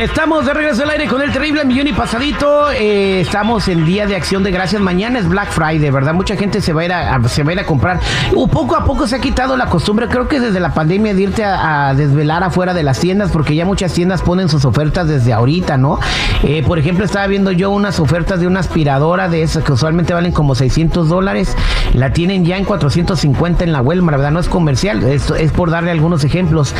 Estamos de regreso al aire con el terrible millón y pasadito. Eh, estamos en Día de Acción de Gracias. Mañana es Black Friday, ¿verdad? Mucha gente se va a ir a, se va a, ir a comprar. Uh, poco a poco se ha quitado la costumbre, creo que desde la pandemia, de irte a, desvelar afuera de las tiendas, porque ya muchas tiendas ponen sus ofertas desde ahorita, ¿no? Eh, por ejemplo, estaba viendo yo unas ofertas de una aspiradora de esas que usualmente valen como 600 dólares. La tienen ya en 450 en la Walmart, ¿verdad? No es comercial, esto es por darle algunos ejemplos.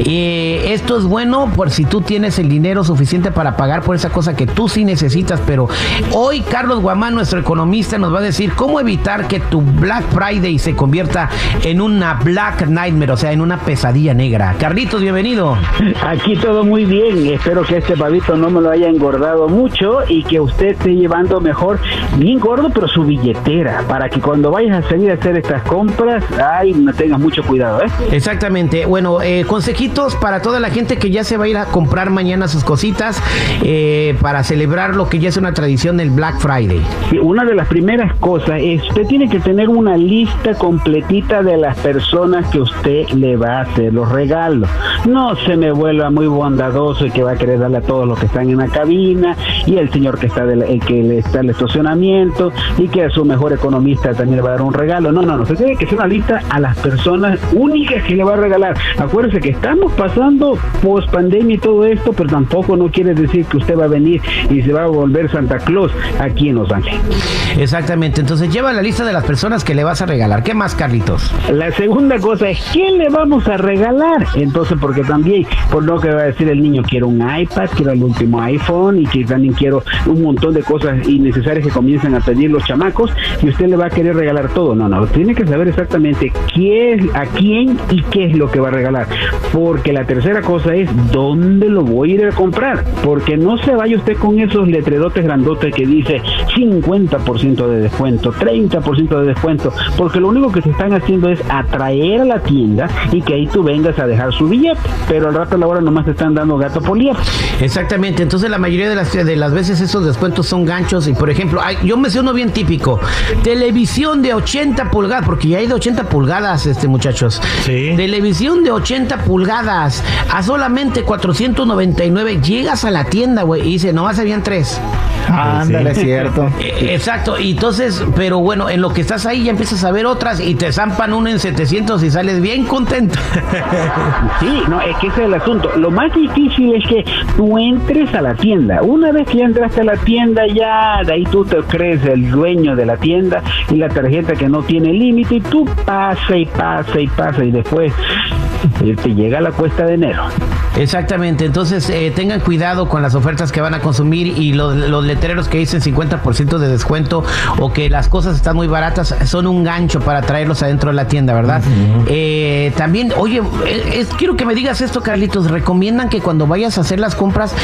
Eh, esto es bueno por si tú tienes el dinero suficiente para pagar por esa cosa que tú sí necesitas, pero hoy Carlos Guamán, nuestro economista, nos va a decir cómo evitar que tu Black Friday se convierta en una Black Nightmare, o sea, en una pesadilla negra. Carlitos, bienvenido. Aquí todo muy bien, espero que este pavito no me lo haya engordado mucho y que usted esté llevando mejor, bien gordo, pero su billetera, para que cuando vayas a salir a hacer estas compras, ay, no tengas mucho cuidado, ¿eh? Exactamente, bueno, eh, consejitos para toda la gente que ya se va a ir a comprar mañana cositas eh, para celebrar lo que ya es una tradición del Black Friday. una de las primeras cosas es, usted tiene que tener una lista completita de las personas que usted le va a hacer los regalos. No se me vuelva muy bondadoso y que va a querer darle a todos los que están en la cabina y el señor que está el que le está el estacionamiento y que a su mejor economista también le va a dar un regalo. No, no, no, se tiene que hacer una lista a las personas únicas que le va a regalar. Acuérdese que estamos pasando post pandemia y todo esto, pero tampoco no quiere decir que usted va a venir y se va a volver Santa Claus aquí en Los Ángeles. Exactamente, entonces lleva la lista de las personas que le vas a regalar. ¿Qué más, Carlitos? La segunda cosa es, ¿qué le vamos a regalar? Entonces, porque también, por lo que va a decir el niño, quiero un iPad, quiero el último iPhone y que también quiero un montón de cosas innecesarias que comiencen a pedir los chamacos y usted le va a querer regalar todo. No, no, tiene que saber exactamente quién, a quién y qué es lo que va a regalar. Porque la tercera cosa es, ¿dónde lo voy a ir a comprar? Porque no se vaya usted con esos letrerotes grandotes que dice 50% de descuento, 30% de descuento, porque lo único que se están haciendo es atraer a la tienda y que ahí tú vengas a dejar su billete, pero al rato a la hora nomás te están dando gato por Exactamente, entonces la mayoría de las, de las veces esos descuentos son ganchos y por ejemplo, yo me sé uno bien típico, televisión de 80 pulgadas, porque ya hay de 80 pulgadas, este muchachos. Sí. Televisión de 80 pulgadas a solamente 499, llegas a la tienda, güey, y dice, nomás habían tres. Ándale, es cierto. Eh, exacto, y entonces, pero bueno, en lo que estás ahí ya empiezas a ver otras y te zampan una en 700 y sales bien contento. Sí, no, es que ese es el asunto. Lo más difícil es que tú entres a la tienda. Una vez que ya entraste a la tienda, ya de ahí tú te crees el dueño de la tienda y la tarjeta que no tiene límite y tú pasa y pasa y pasa y después eh, te llega la cuesta de enero. Exactamente, entonces eh, tengan cuidado con las ofertas que van a consumir y los, letreros que dicen 50% de descuento o que las cosas están muy baratas son un gancho para traerlos adentro de la tienda, ¿verdad? Eh, también, oye, quiero que me digas esto, Carlitos, recomiendan que cuando vayas a hacer las compras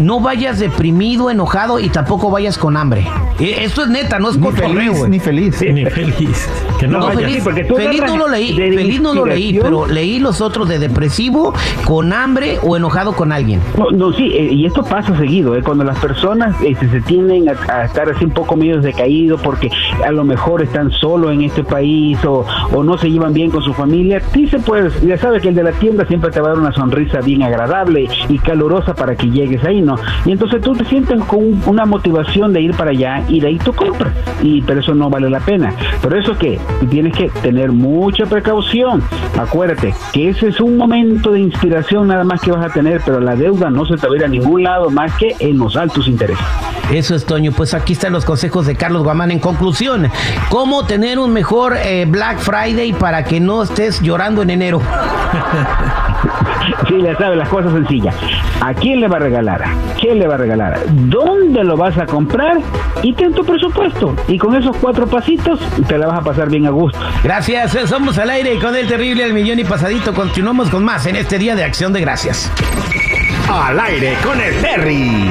no vayas deprimido, enojado y tampoco vayas con hambre. Esto es neta, no es ni feliz, ni feliz. Ni feliz. no, feliz, feliz no lo leí, feliz no lo leí, pero leí los otros de depresivo, con hambre o enojado con alguien. No, no sí, eh, y esto pasa seguido, eh, cuando las personas este, se tienden a, estar así un poco medio decaídos porque a lo mejor están solos en este país o, o, no se llevan bien con su familia, sí se puede, ya sabes que el de la tienda siempre te va a dar una sonrisa bien agradable y calurosa para que llegues ahí, ¿no? Y entonces tú te sientes con una motivación de ir para allá y de ahí tú compras, y pero eso no vale la pena. Pero eso que tienes que tener mucha precaución. Acuérdate que ese es un momento de inspiración nada más que vas a tener, pero la deuda no se te va a ir a ningún lado más que en los altos intereses. Eso es, Toño. Pues aquí están los consejos de Carlos Guamán. En conclusión, ¿cómo tener un mejor eh, Black Friday para que no estés llorando en enero? sí, le sabe las cosas sencillas. ¿A quién le va a regalar? ¿Quién le va a regalar? ¿Dónde lo vas a comprar? Y ten tu presupuesto. Y con esos cuatro pasitos te la vas a pasar bien a gusto. Gracias, eh, somos al aire con el terrible El Millón y Pasadito. Continuamos con más en este Día de Acción de Gracias. Al aire con el Terry.